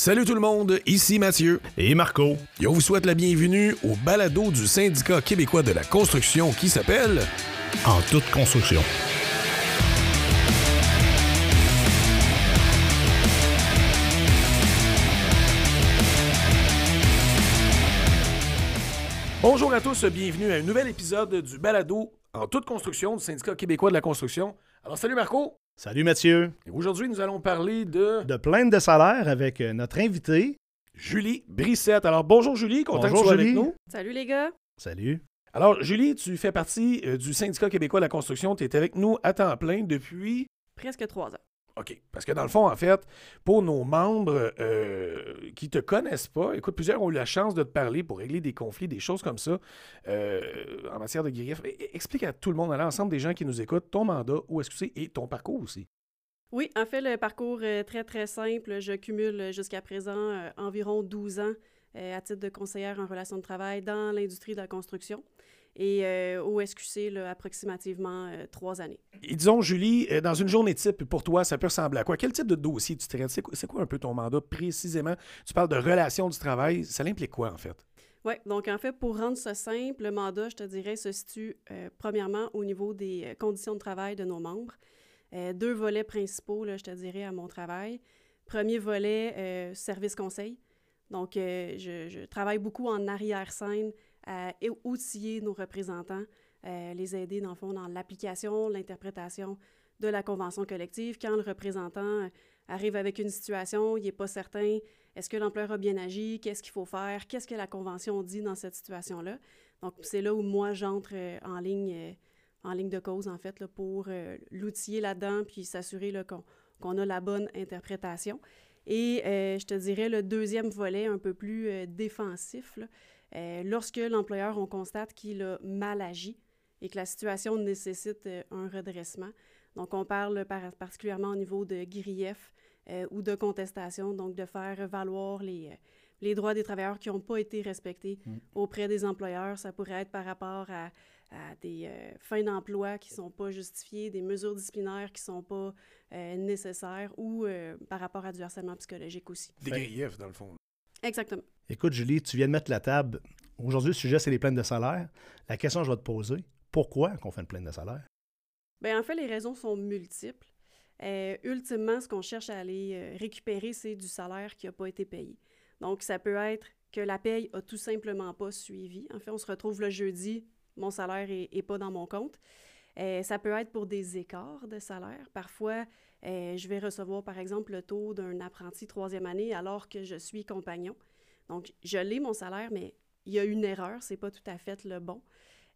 Salut tout le monde, ici Mathieu. Et Marco. Et on vous souhaite la bienvenue au balado du syndicat québécois de la construction qui s'appelle En toute construction. Bonjour à tous, bienvenue à un nouvel épisode du balado En toute construction du syndicat québécois de la construction. Alors salut Marco. Salut Mathieu. Aujourd'hui, nous allons parler de De plainte de salaire avec euh, notre invité. Julie Brissette. Alors bonjour Julie, content Bonjour, que tu sois avec Julie. nous. Salut les gars. Salut. Alors Julie, tu fais partie euh, du syndicat québécois de la construction. Tu es avec nous à temps plein depuis Presque trois ans. OK. Parce que dans le fond, en fait, pour nos membres euh, qui te connaissent pas, écoute, plusieurs ont eu la chance de te parler pour régler des conflits, des choses comme ça euh, en matière de grief. Explique à tout le monde, à l'ensemble des gens qui nous écoutent, ton mandat, où est-ce que c'est et ton parcours aussi. Oui, en fait, le parcours est très, très simple. Je cumule euh, jusqu'à présent euh, environ 12 ans euh, à titre de conseillère en relations de travail dans l'industrie de la construction et euh, au SQC, là, approximativement euh, trois années. Et disons, Julie, euh, dans une journée type, pour toi, ça peut ressembler à quoi? Quel type de dossier tu traites? C'est quoi, un peu ton mandat précisément? Tu parles de relations du travail. Ça implique quoi, en fait? Oui, donc en fait, pour rendre ça simple, le mandat, je te dirais, se situe euh, premièrement au niveau des conditions de travail de nos membres. Euh, deux volets principaux, là, je te dirais, à mon travail. Premier volet, euh, service conseil. Donc, je, je travaille beaucoup en arrière-scène et- outiller nos représentants, euh, les aider, dans l'application, l'interprétation de la convention collective. Quand le représentant euh, arrive avec une situation, il n'est pas certain est-ce que l'employeur a bien agi? Qu'est-ce qu'il faut faire? Qu'est-ce que la Convention dit dans cette situation-là? Donc, c'est là où moi, j'entre euh, en ligne euh, en ligne de cause, en fait, pour euh, l'outiller là-dedans puis s'assurer qu'on a la bonne interprétation. Et euh, je te dirais le deuxième volet, un peu plus euh, défensif, euh, lorsque l'employeur, on constate qu'il a mal agi et que la situation nécessite euh, un redressement. Donc, on parle par- particulièrement au niveau de grief euh, ou de contestation, donc de faire valoir les, euh, les droits des travailleurs qui n'ont pas été respectés auprès des employeurs. Ça pourrait être par rapport à, à des euh, fins d'emploi qui ne sont pas justifiées, des mesures disciplinaires qui ne sont pas euh, nécessaires ou euh, par rapport à du harcèlement psychologique aussi. Des griefs, dans le fond. Exactement. Écoute, Julie, tu viens de mettre la table. Aujourd'hui, le sujet, c'est les plaintes de salaire. La question que je vais te poser, pourquoi qu'on fait une plainte de salaire? Bien, en fait, les raisons sont multiples. Euh, ultimement, ce qu'on cherche à aller euh, récupérer, c'est du salaire qui n'a pas été payé. Donc, ça peut être que la paye a tout simplement pas suivi. En fait, on se retrouve le jeudi, mon salaire n'est pas dans mon compte. Euh, ça peut être pour des écarts de salaire. Parfois, je vais recevoir, par exemple, le taux d'un apprenti troisième année alors que je suis compagnon. Donc, je l'ai mon salaire, mais il y a une erreur, c'est pas tout à fait le bon.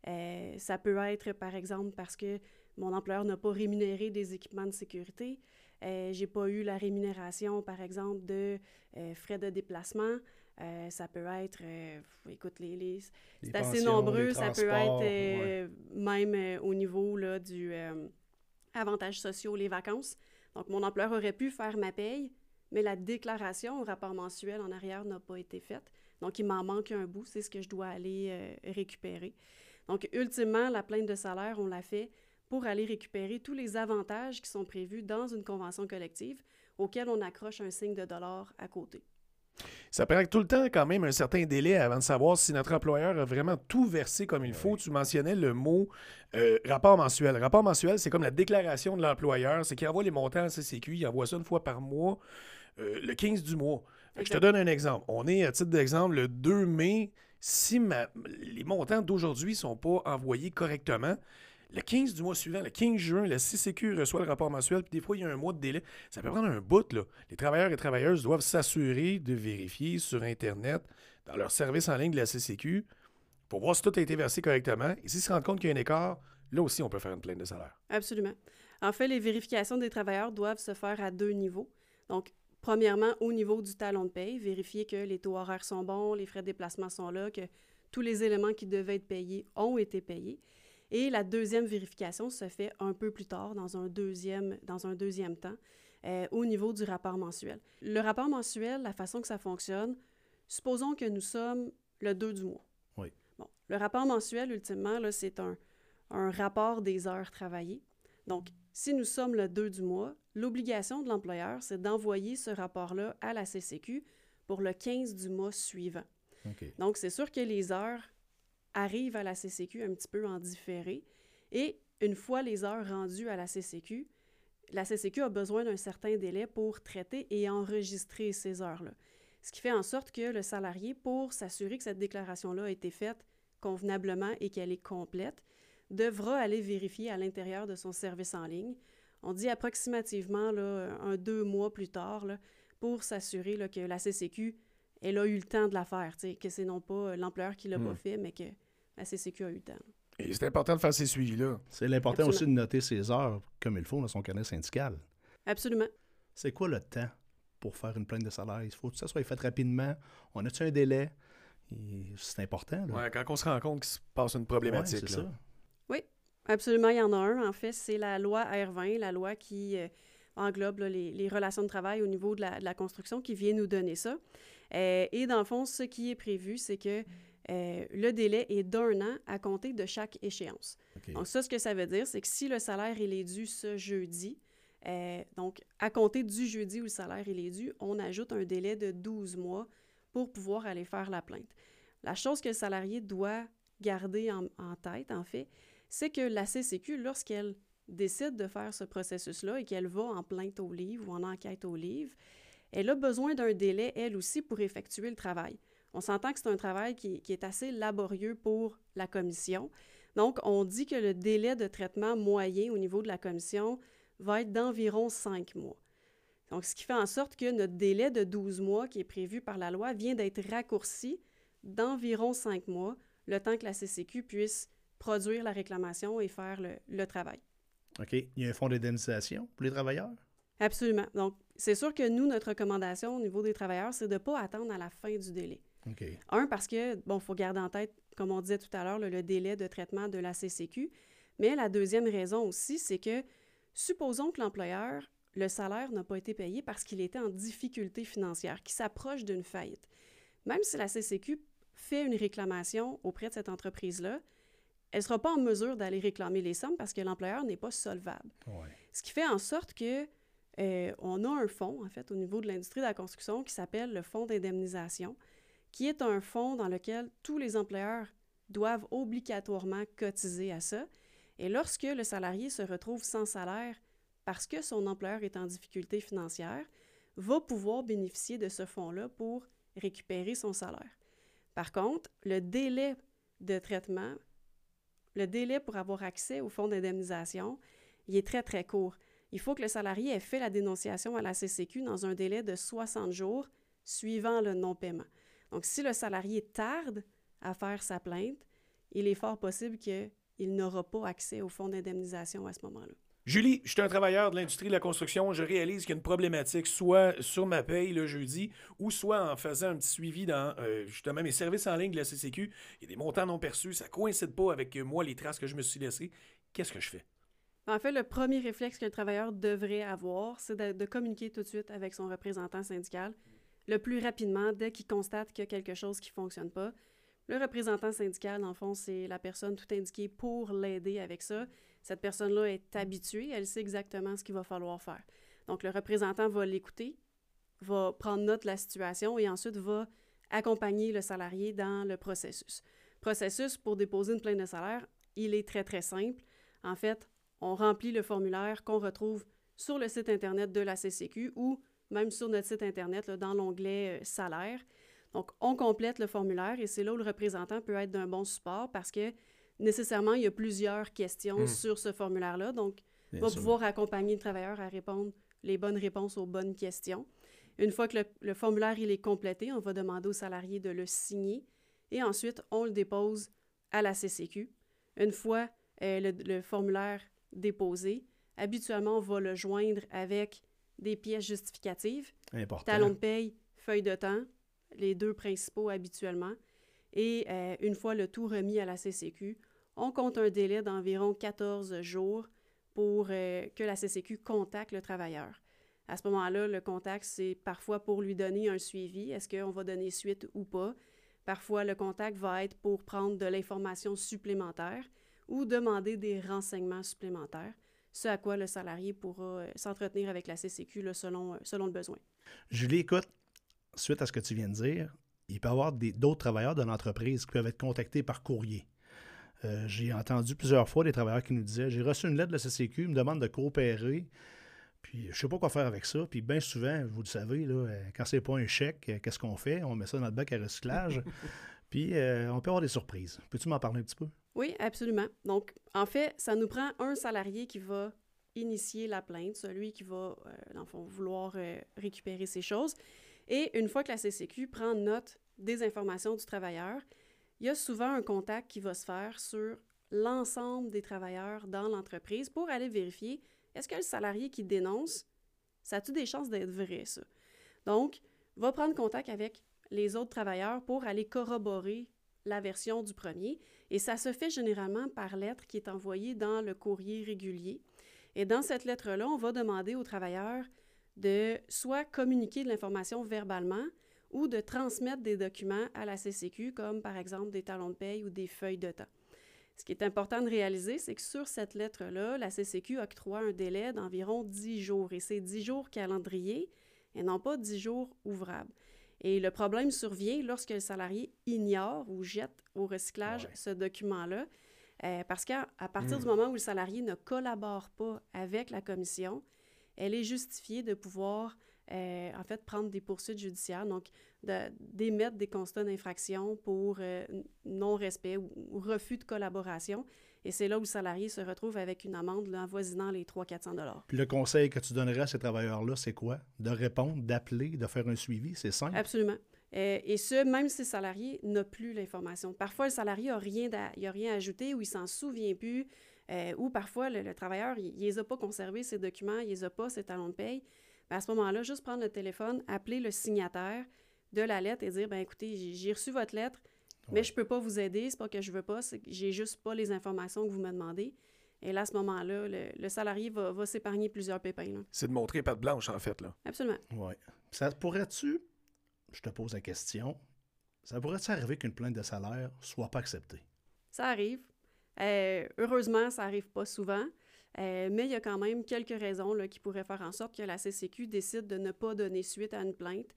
Euh, ça peut être, par exemple, parce que mon employeur n'a pas rémunéré des équipements de sécurité. Euh, j'ai pas eu la rémunération, par exemple, de euh, frais de déplacement. Euh, ça peut être, écoute, les, les- c'est assez nombreux. Ça peut être même au niveau là, du avantages sociaux, les vacances. Donc, mon employeur aurait pu faire ma paye, mais la déclaration au rapport mensuel en arrière n'a pas été faite. Donc, il m'en manque un bout. C'est ce que je dois aller euh, récupérer. Donc, ultimement, la plainte de salaire, on l'a fait pour aller récupérer tous les avantages qui sont prévus dans une convention collective auquel on accroche un signe de dollar à côté. Ça prend tout le temps quand même un certain délai avant de savoir si notre employeur a vraiment tout versé comme il faut. Tu mentionnais le mot euh, rapport mensuel. Rapport mensuel, c'est comme la déclaration de l'employeur. C'est qu'il envoie les montants à CCQ, il envoie ça une fois par mois, euh, le 15 du mois. Je te donne un exemple. On est, à titre d'exemple, le 2 mai. Si ma- les montants d'aujourd'hui ne sont pas envoyés correctement, le 15 du mois suivant, le 15 juin, la CCQ reçoit le rapport mensuel, puis des fois, il y a un mois de délai. Ça peut prendre un bout, là. Les travailleurs et travailleuses doivent s'assurer de vérifier sur Internet, dans leur service en ligne de la CCQ, pour voir si tout a été versé correctement. Et s'ils se rendent compte qu'il y a un écart, là aussi, on peut faire une plainte de salaire. Absolument. En fait, les vérifications des travailleurs doivent se faire à deux niveaux. Donc, premièrement, au niveau du talon de paye, vérifier que les taux horaires sont bons, les frais de déplacement sont là, que tous les éléments qui devaient être payés ont été payés. Et la deuxième vérification se fait un peu plus tard, dans un deuxième, dans un deuxième temps, euh, au niveau du rapport mensuel. Le rapport mensuel, la façon que ça fonctionne, supposons que nous sommes le 2 du mois. Oui. Bon, le rapport mensuel, ultimement, c'est un, un rapport des heures travaillées. Donc, Si nous sommes le 2 du mois, l'obligation de l'employeur, c'est d'envoyer ce rapport-là à la CCQ pour le 15 du mois suivant. Donc, c'est sûr que les heures arrivent à la CCQ un petit peu en différé. Et une fois les heures rendues à la CCQ, la CCQ a besoin d'un certain délai pour traiter et enregistrer ces heures-là. Ce qui fait en sorte que le salarié, pour s'assurer que cette déclaration-là a été faite convenablement et qu'elle est complète, devra aller vérifier à l'intérieur de son service en ligne. On dit approximativement là, un deux mois plus tard pour s'assurer que la CCQ elle a eu le temps de la faire, que c'est non pas l'employeur qui l'a pas hmm. fait, mais que la CCQ a eu le temps. Et c'est important de faire ces suivis-là. C'est l'important aussi de noter ses heures comme il faut dans son carnet syndical. Absolument. C'est quoi le temps pour faire une plainte de salaire? Il faut que ça soit fait rapidement. On a-tu un délai? C'est important. Oui, quand on se rend compte qu'il se passe une problématique. ça. Absolument, il y en a un. En fait, c'est la loi R20, la loi qui euh, englobe les, relations de travail au niveau de la, construction, qui vient nous donner ça. Euh, et dans le fond, ce qui est prévu, c'est que euh, le délai est d'un an à compter de chaque échéance. Donc, ça, ce que ça veut dire, c'est que si le salaire il est dû ce jeudi, donc à compter du jeudi où le salaire il est dû, on ajoute un délai de 12 mois pour pouvoir aller faire la plainte. La chose que le salarié doit garder en, en tête, en fait, c'est que la CCQ, lorsqu'elle décide de faire ce processus-là et qu'elle va en plainte au livre ou en enquête au livre, elle a besoin d'un délai, elle aussi, pour effectuer le travail. On s'entend que c'est un travail qui, est assez laborieux pour la commission. Donc, on dit que le délai de traitement moyen au niveau de la commission va être d'environ cinq mois. Donc, ce qui fait en sorte que notre délai de 12 mois qui est prévu par la loi vient d'être raccourci d'environ cinq mois, le temps que la CCQ puisse produire la réclamation et faire le, le travail. OK. Il y a un fonds d'indemnisation pour les travailleurs? Absolument. Donc, c'est sûr que nous, notre recommandation au niveau des travailleurs, c'est de ne pas attendre à la fin du délai. Un, parce que, bon, il faut garder en tête, comme on disait tout à l'heure, le, délai de traitement de la CCQ. Mais la deuxième raison aussi, c'est que supposons que l'employeur, le salaire n'a pas été payé parce qu'il était en difficulté financière, qui s'approche d'une faillite. Même si la CCQ fait une réclamation auprès de cette entreprise-là, elle ne sera pas en mesure d'aller réclamer les sommes parce que l'employeur n'est pas solvable. Ce qui fait en sorte que euh, on a un fonds, en fait, au niveau de l'industrie de la construction qui s'appelle le fonds d'indemnisation, qui est un fonds dans lequel tous les employeurs doivent obligatoirement cotiser à ça. Et lorsque le salarié se retrouve sans salaire parce que son employeur est en difficulté financière, va pouvoir bénéficier de ce fonds-là pour récupérer son salaire. Par contre, le délai de traitement, le délai pour avoir accès au fonds d'indemnisation, il est très, très court il faut que le salarié ait fait la dénonciation à la CCQ dans un délai de 60 jours suivant le non-paiement. Donc, si le salarié tarde à faire sa plainte, il est fort possible qu'il n'aura pas accès au fonds d'indemnisation à ce moment-là. Julie, je suis un travailleur de l'industrie de la construction. Je réalise qu'il y a une problématique, soit sur ma paye le jeudi, ou soit en faisant un petit suivi dans euh, justement mes services en ligne de la CCQ. Il y a des montants non perçus, ça coïncide pas avec moi, les traces que je me suis laissées. Qu'est-ce que je fais? En fait, le premier réflexe le travailleur devrait avoir, c'est de, communiquer tout de suite avec son représentant syndical le plus rapidement dès qu'il constate qu'il y a quelque chose qui ne fonctionne pas. Le représentant syndical, en fond, c'est la personne tout indiquée pour l'aider avec ça. Cette personne-là est habituée, elle sait exactement ce qu'il va falloir faire. Donc, le représentant va l'écouter, va prendre note de la situation et ensuite va accompagner le salarié dans le processus. Processus pour déposer une plainte de salaire, il est très, très simple. En fait, on remplit le formulaire qu'on retrouve sur le site Internet de la CCQ ou même sur notre site Internet dans l'onglet euh, Salaire. Donc, on complète le formulaire et c'est là où le représentant peut être d'un bon support parce que nécessairement, il y a plusieurs questions hmm. sur ce formulaire-là. Donc, on va pouvoir accompagner le travailleur à répondre les bonnes réponses aux bonnes questions. Une fois que le, formulaire il est complété, on va demander au salarié de le signer et ensuite, on le dépose à la CCQ. Une fois euh, le, formulaire déposé. Habituellement, on va le joindre avec des pièces justificatives. Important. Talon de paye, feuille de temps, les deux principaux habituellement. Et euh, une fois le tout remis à la CCQ, on compte un délai d'environ 14 jours pour euh, que la CCQ contacte le travailleur. À ce moment-là, le contact, c'est parfois pour lui donner un suivi. Est-ce qu'on va donner suite ou pas? Parfois, le contact va être pour prendre de l'information supplémentaire ou demander des renseignements supplémentaires. ce à quoi le salarié pourra euh, s'entretenir avec la CCQ selon, euh, selon le besoin. Julie, écoute, suite à ce que tu viens de dire, il peut y avoir d'autres travailleurs de l'entreprise qui peuvent être contactés par courrier. Euh, j'ai entendu plusieurs fois des travailleurs qui nous disaient J'ai reçu une lettre de la CCQ, ils me demandent de coopérer, puis je ne sais pas quoi faire avec ça. Puis bien souvent, vous le savez, là, quand c'est pas un chèque, qu'est-ce qu'on fait? On met ça dans le bac à recyclage. puis on peut avoir des surprises. Peux-tu m'en parler un petit peu? Oui, absolument. Donc, en fait, ça nous prend un salarié qui va initier la plainte, celui qui va, euh, dans le fond, vouloir euh, récupérer ces choses. Et une fois que la CCQ prend note des informations du travailleur, il y a souvent un contact qui va se faire sur l'ensemble des travailleurs dans l'entreprise pour aller vérifier est-ce que le salarié qui dénonce, ça a-tu des chances d'être vrai, ça? Donc, va prendre contact avec les autres travailleurs pour aller corroborer la version du premier. Et ça se fait généralement par lettre qui est envoyée dans le courrier régulier. Et dans cette lettre-là, on va demander aux travailleurs de soit communiquer de l'information verbalement ou de transmettre des documents à la CCQ, comme par exemple des talons de paye ou des feuilles de temps. Ce qui est important de réaliser, c'est que sur cette lettre-là, la CCQ octroie un délai d'environ 10 jours, et c'est 10 jours calendrier et non pas 10 jours ouvrables. Et le problème survient lorsque le salarié ignore ou jette au recyclage ce document-là, euh, parce qu'à partir du hmm. moment où le salarié ne collabore pas avec la commission, elle est justifiée de pouvoir, euh, en fait, prendre des poursuites judiciaires, donc d'émettre des constats d'infraction pour euh, non-respect ou, refus de collaboration. Et c'est là où le salarié se retrouve avec une amende avoisinant les 300-400 Puis le conseil que tu donnerais à ces travailleurs-là, c'est quoi? De répondre, d'appeler, de faire un suivi, c'est simple? Absolument. Euh, et ce, même si le salarié n'a plus l'information. Parfois, le salarié n'a rien, à, rien ajouté ou il s'en souvient plus. Euh, ou parfois, le, travailleur, il ne les a pas conservés, ses documents, il les a pas, ses talons de paye. À ce moment-là, juste prendre le téléphone, appeler le signataire de la lettre et dire, ben écoutez, j'ai reçu votre lettre, mais je ne peux pas vous aider, c'est pas que je veux pas, c'est que j'ai juste pas les informations que vous me demandez. Et là, à ce moment-là, le, salarié va, s'épargner plusieurs pépins. C'est de montrer patte blanche, en fait. là. Absolument. Oui. Ça pourrait-tu, je te pose la question, ça pourrait-tu arriver qu'une plainte de salaire soit pas acceptée? Ça arrive. Euh, heureusement, ça arrive pas souvent. Euh, mais il y a quand même quelques raisons là, qui pourraient faire en sorte que la CCQ décide de ne pas donner suite à une plainte.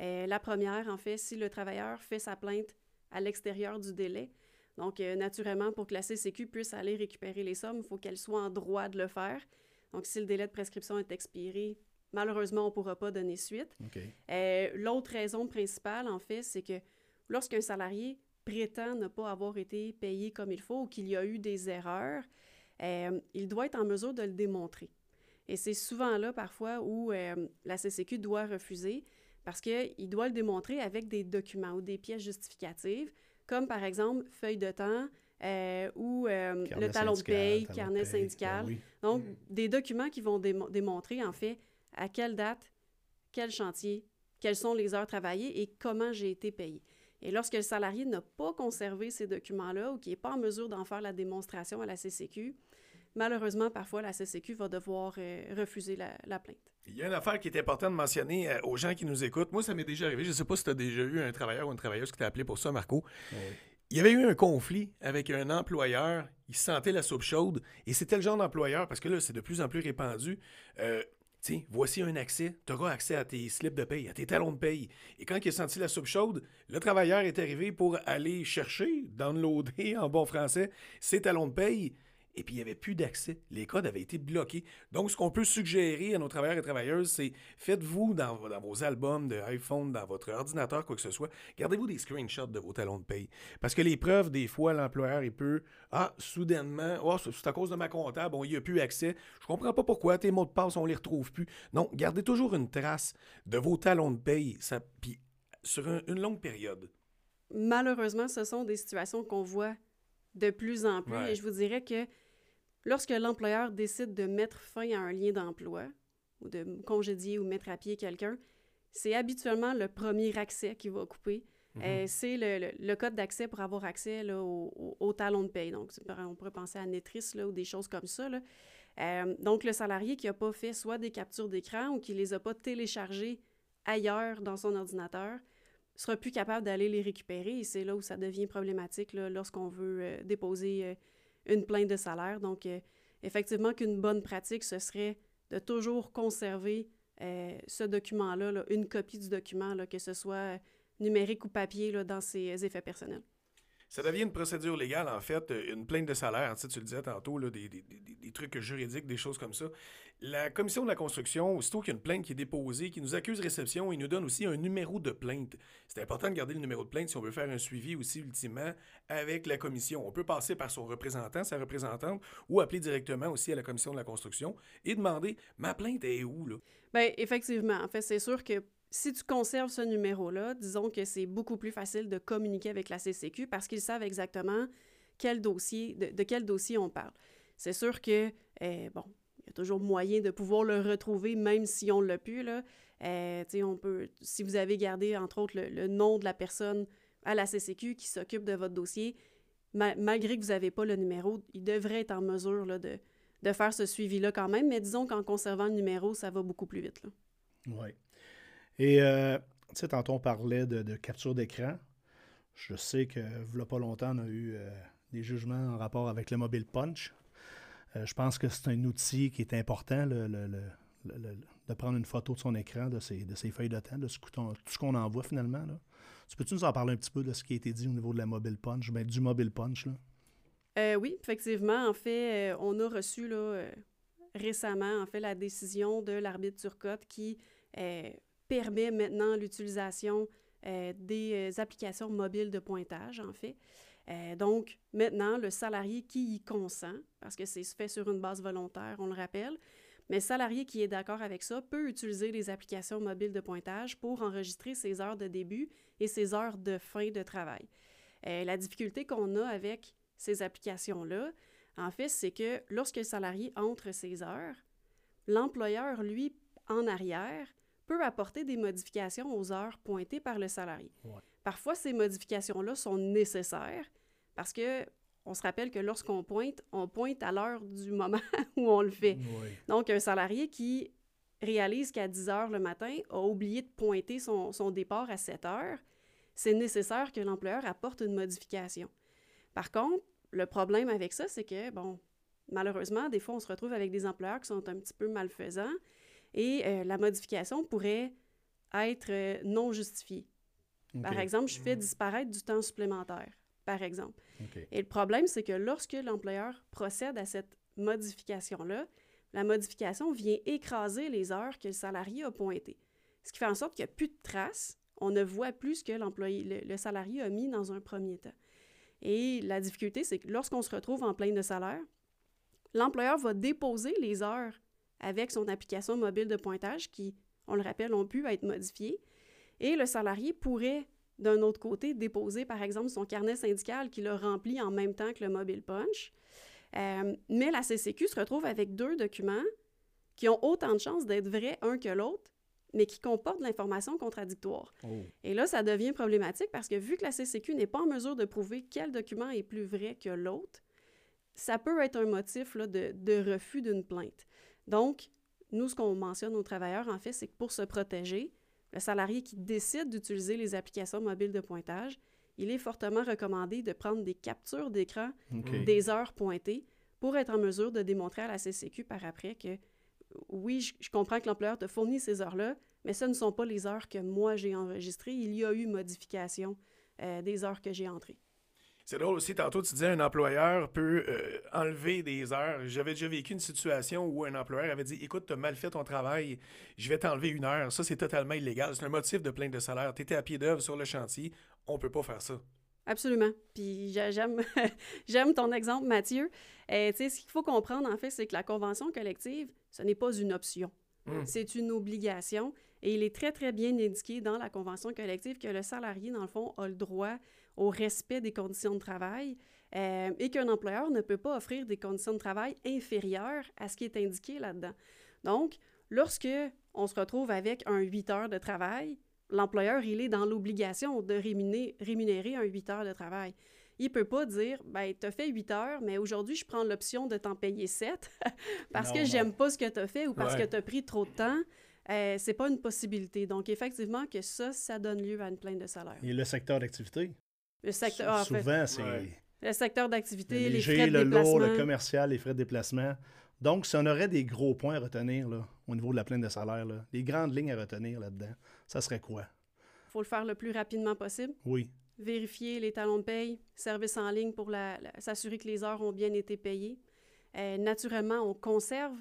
Euh, la première, en fait, si le travailleur fait sa plainte à l'extérieur du délai. Donc, euh, naturellement, pour que la CCQ puisse aller récupérer les sommes, il faut qu'elle soit en droit de le faire. Donc, si le délai de prescription est expiré, malheureusement, on ne pourra pas donner suite. Euh, l'autre raison principale, en fait, c'est que lorsqu'un salarié prétend ne pas avoir été payé comme il faut ou qu'il y a eu des erreurs, euh, il doit être en mesure de le démontrer. Et c'est souvent là, parfois, où la CCQ doit refuser parce qu'il doit le démontrer avec des documents ou des pièces justificatives, comme par exemple feuille de temps euh, ou euh, le talon de paye, carnet syndical. Ben Donc, mm. des documents qui vont démontrer, en fait, à quelle date, quel chantier, quelles sont les heures travaillées et comment j'ai été payé. Et lorsque le salarié n'a pas conservé ces documents-là ou qui n'est pas en mesure d'en faire la démonstration à la CCQ, malheureusement, parfois, la CCQ va devoir euh, refuser la plainte. Il y a une affaire qui est importante de mentionner euh, aux gens qui nous écoutent. Moi, ça m'est déjà arrivé. Je ne sais pas si tu as déjà eu un travailleur ou une travailleuse qui t'a appelé pour ça, Marco. Il y avait eu un conflit avec un employeur. Il sentait la soupe chaude. Et c'était le genre d'employeur, parce que là, c'est de plus en plus répandu. Euh, Voici un accès. Tu auras accès à tes slips de paye, à tes talons de paye. Et quand il a senti la soupe chaude, le travailleur est arrivé pour aller chercher, downloader en bon français, ses talons de paye et puis il n'y avait plus d'accès. Les codes avaient été bloqués. Donc, ce qu'on peut suggérer à nos travailleurs et travailleuses, c'est faites-vous dans, vos albums de iPhone, dans votre ordinateur, quoi que ce soit, gardez-vous des screenshots de vos talons de paye. Parce que les preuves, des fois, l'employeur, il peut, ah, soudainement, oh, c'est à cause de ma comptable, il n'y a plus accès. Je comprends pas pourquoi, tes mots de passe, on les retrouve plus. Non, gardez toujours une trace de vos talons de paye, ça, puis sur une longue période. Malheureusement, ce sont des situations qu'on voit de plus en plus. Et je vous dirais que Lorsque l'employeur décide de mettre fin à un lien d'emploi ou de congédier ou mettre à pied quelqu'un, c'est habituellement le premier accès qui va couper. Mhm. Euh, c'est le, code d'accès pour avoir accès là, au, talon de paye. Donc, on pourrait penser à Netris là, ou des choses comme ça. Euh, donc, le salarié qui n'a pas fait soit des captures d'écran ou qui ne les a pas téléchargées ailleurs dans son ordinateur sera plus capable d'aller les récupérer et c'est là où ça devient problématique lorsqu'on veut euh, déposer une plainte de salaire. Donc, euh, effectivement qu'une bonne pratique, ce serait de toujours conserver euh, ce document-là, là, une copie du document, là, que ce soit numérique ou papier, dans ses effets personnels. Ça devient une procédure légale, en fait, euh, une plainte de salaire. Tu, tu le disais tantôt, là, des, des, des, des, trucs juridiques, des choses comme ça. La commission de la construction, aussitôt qu'il y a une plainte qui est déposée, qui nous accuse réception, il nous donne aussi un numéro de plainte. C'est important de garder le numéro de plainte si on veut faire un suivi aussi, ultimement, avec la commission. On peut passer par son représentant, sa représentante, ou appeler directement aussi à la commission de la construction et demander ma plainte est où, là? Bien, effectivement. En fait, c'est sûr que si tu conserves ce numéro-là, disons que c'est beaucoup plus facile de communiquer avec la CCQ parce qu'ils savent exactement quel dossier, de, quel dossier on parle. C'est sûr que, euh, bon, il y a toujours moyen de pouvoir le retrouver, même si on l'a pu, là. Euh, on peut, si vous avez gardé, entre autres, le, nom de la personne à la CCQ qui s'occupe de votre dossier, malgré que vous n'avez pas le numéro, il devrait être en mesure là, de, de faire ce suivi-là quand même. Mais disons qu'en conservant le numéro, ça va beaucoup plus vite. Oui. Et, euh, tu sais, tantôt, on parlait de, capture d'écran. Je sais que, il pas longtemps, on a eu euh, des jugements en rapport avec le mobile punch. Euh, je pense que c'est un outil qui est important, de prendre une photo de son écran, de ses, de ses feuilles de temps, de ce tout ce qu'on envoie finalement. Tu peux-tu nous en parler un petit peu de ce qui a été dit au niveau de la mobile punch, ben, du mobile punch? Là? oui, effectivement. En fait, on a reçu là, récemment en fait, la décision de l'arbitre Turcotte qui permet maintenant l'utilisation euh, des euh, applications mobiles de pointage, en fait. Euh, donc, maintenant, le salarié qui y consent, parce que c'est fait sur une base volontaire, on le rappelle, mais le salarié qui est d'accord avec ça peut utiliser les applications mobiles de pointage pour enregistrer ses heures de début et ses heures de fin de travail. la difficulté qu'on a avec ces applications-là, en fait, c'est que lorsque le salarié entre ses heures, l'employeur, lui, en arrière, peut apporter des modifications aux heures pointées par le salarié. Parfois, ces modifications-là sont nécessaires parce que on se rappelle que lorsqu'on pointe, on pointe à l'heure du moment où on le fait. Donc, un salarié qui réalise qu'à 10 heures le matin a oublié de pointer son, son départ à 7 heures, c'est nécessaire que l'employeur apporte une modification. Par contre, le problème avec ça, c'est que, bon, malheureusement, des fois, on se retrouve avec des employeurs qui sont un petit peu malfaisants et euh, la modification pourrait être euh, non justifiée. Par exemple, je fais disparaître du temps supplémentaire, par exemple. Et le problème, c'est que lorsque l'employeur procède à cette modification-là, la modification vient écraser les heures que le salarié a pointées. Ce qui fait en sorte qu'il n'y a plus de traces. On ne voit plus ce que l'employé, le, salarié a mis dans un premier temps. Et la difficulté, c'est que lorsqu'on se retrouve en pleine de salaire, l'employeur va déposer les heures avec son application mobile de pointage qui, on le rappelle, ont pu être modifiées. Et le salarié pourrait, d'un autre côté, déposer, par exemple, son carnet syndical qu'il a rempli en même temps que le mobile punch. Euh, mais la CCQ se retrouve avec deux documents qui ont autant de chances d'être vrais un que l'autre, mais qui comportent l'information contradictoire. Oh. Et là, ça devient problématique parce que vu que la CCQ n'est pas en mesure de prouver quel document est plus vrai que l'autre, ça peut être un motif là, de, de refus d'une plainte. Donc, nous, ce qu'on mentionne aux travailleurs, en fait, c'est que pour se protéger, le salarié qui décide d'utiliser les applications mobiles de pointage, il est fortement recommandé de prendre des captures d'écran des heures pointées pour être en mesure de démontrer à la CCQ par après que oui, je, comprends que l'employeur te fournit ces heures-là, mais ce ne sont pas les heures que moi j'ai enregistrées. Il y a eu modification euh, des heures que j'ai entrées. C'est drôle aussi, tantôt tu disais un employeur peut euh, enlever des heures. J'avais déjà vécu une situation où un employeur avait dit Écoute, tu as mal fait ton travail, je vais t'enlever une heure. Ça, c'est totalement illégal. C'est un motif de plainte de salaire. Tu étais à pied d'œuvre sur le chantier, on peut pas faire ça. Absolument. Puis j'aime, j'aime ton exemple, Mathieu. Tu sais, ce qu'il faut comprendre, en fait, c'est que la convention collective, ce n'est pas une option. Hum. C'est une obligation. Et il est très, très bien indiqué dans la convention collective que le salarié, dans le fond, a le droit au respect des conditions de travail euh, et qu'un employeur ne peut pas offrir des conditions de travail inférieures à ce qui est indiqué là-dedans. Donc, lorsque on se retrouve avec un 8 heures de travail, l'employeur, il est dans l'obligation de rémunérer, rémunérer un 8 heures de travail. Il ne peut pas dire, ben, tu as fait 8 heures, mais aujourd'hui, je prends l'option de t'en payer 7 parce que j'aime pas ce que tu as fait ou parce que tu as pris trop de temps. Euh, c'est pas une possibilité. Donc, effectivement, que ça, ça donne lieu à une plainte de salaire. Et le secteur d'activité? Le secteur. Ah, souvent, c'est. Le secteur d'activité, Le les frais de le lourd, déplacement. le commercial, les frais de déplacement. Donc, si on aurait des gros points à retenir là, au niveau de la plainte de salaire, là, les grandes lignes à retenir là-dedans, ça serait quoi? Il faut le faire le plus rapidement possible. Oui. Vérifier les talons de paye, service en ligne pour la- la- s'assurer que les heures ont bien été payées. Euh, naturellement, on conserve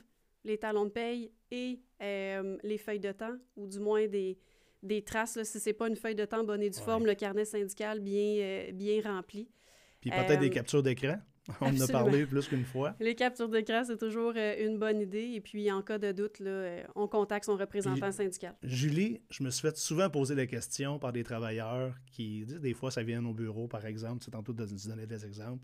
les talons de paye et euh, les feuilles de temps, ou du moins des, des traces, là, si ce n'est pas une feuille de temps bonne et due Ouais. forme, le carnet syndical bien, euh, bien rempli. Puis peut-être des Euh, captures d'écran. On en a parlé plus qu'une fois. Les captures d'écran, c'est toujours euh, une bonne idée. Et puis, en cas de doute, là, euh, on contacte son représentant Puis- syndical. Julie, je me suis fait souvent poser des questions par des travailleurs qui disent des fois ça vient au bureau, par exemple. Sais, tantôt de nous donner des exemples.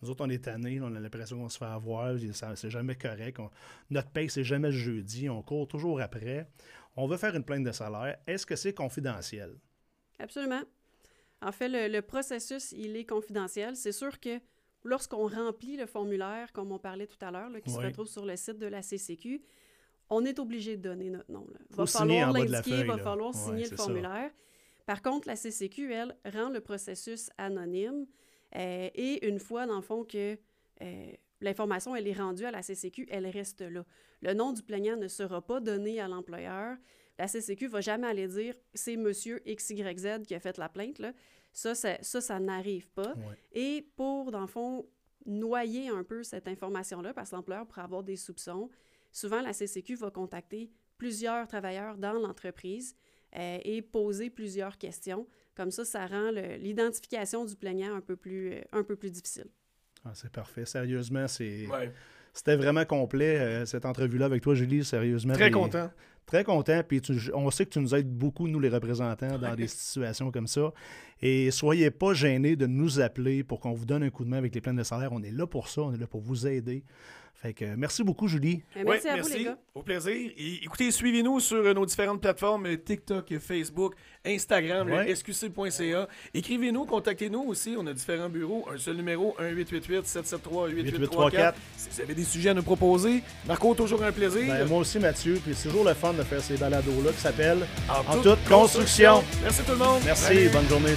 Nous autres, on est tannés, on a l'impression qu'on se fait avoir, c'est jamais correct. On- notre paye, c'est jamais le jeudi, on court toujours après. On veut faire une plainte de salaire. Est-ce que c'est confidentiel? Absolument. En fait, le, le processus, il est confidentiel. C'est sûr que lorsqu'on remplit le formulaire, comme on parlait tout à l'heure, qui se retrouve sur le site de la CCQ, on est obligé de donner notre nom. Faut va falloir l'indiquer, feuille, va falloir signer le ça. formulaire. Par contre, la CCQ, elle, rend le processus anonyme. euh, et une fois, dans le fond, que euh, l'information elle est rendue à la CCQ, elle reste là. Le nom du plaignant ne sera pas donné à l'employeur. La CCQ va jamais aller dire c'est monsieur XYZ qui a fait la plainte. Là. Ça, ça, ça, ça n'arrive pas. Ouais. Et pour, dans le fond, noyer un peu cette information-là, parce que l'employeur pourrait avoir des soupçons, souvent la CCQ va contacter plusieurs travailleurs dans l'entreprise euh, et poser plusieurs questions. Comme ça, ça rend l'identification du plaignant un peu plus, euh, un peu plus difficile. Ah, c'est parfait. Sérieusement, c'est Ouais. c'était vraiment complet, euh, cette entrevue-là avec toi, Julie. Sérieusement. Très Puis- content. Très content. Puis tu- on sait que tu nous aides beaucoup, nous les représentants, dans des situations comme ça. Et soyez pas gênés de nous appeler pour qu'on vous donne un coup de main avec les plaines de salaire. On est là pour ça. On est là pour vous aider. Fait que merci beaucoup, Julie. Euh, merci Ouais, à vous, les gars. Au plaisir. Et écoutez, suivez-nous sur euh, nos différentes plateformes euh, TikTok, Facebook, Instagram, Ouais. le sqc.ca. Écrivez-nous, contactez-nous aussi. On a différents bureaux. Un seul numéro, 1-888-773-8834. Si vous avez des sujets à nous proposer, Marco, toujours un plaisir. Ben, moi aussi, Mathieu. Puis c'est toujours le fun de faire ces balados-là qui s'appellent En En toute construction. Merci tout le monde. Merci. Salut. Bonne journée.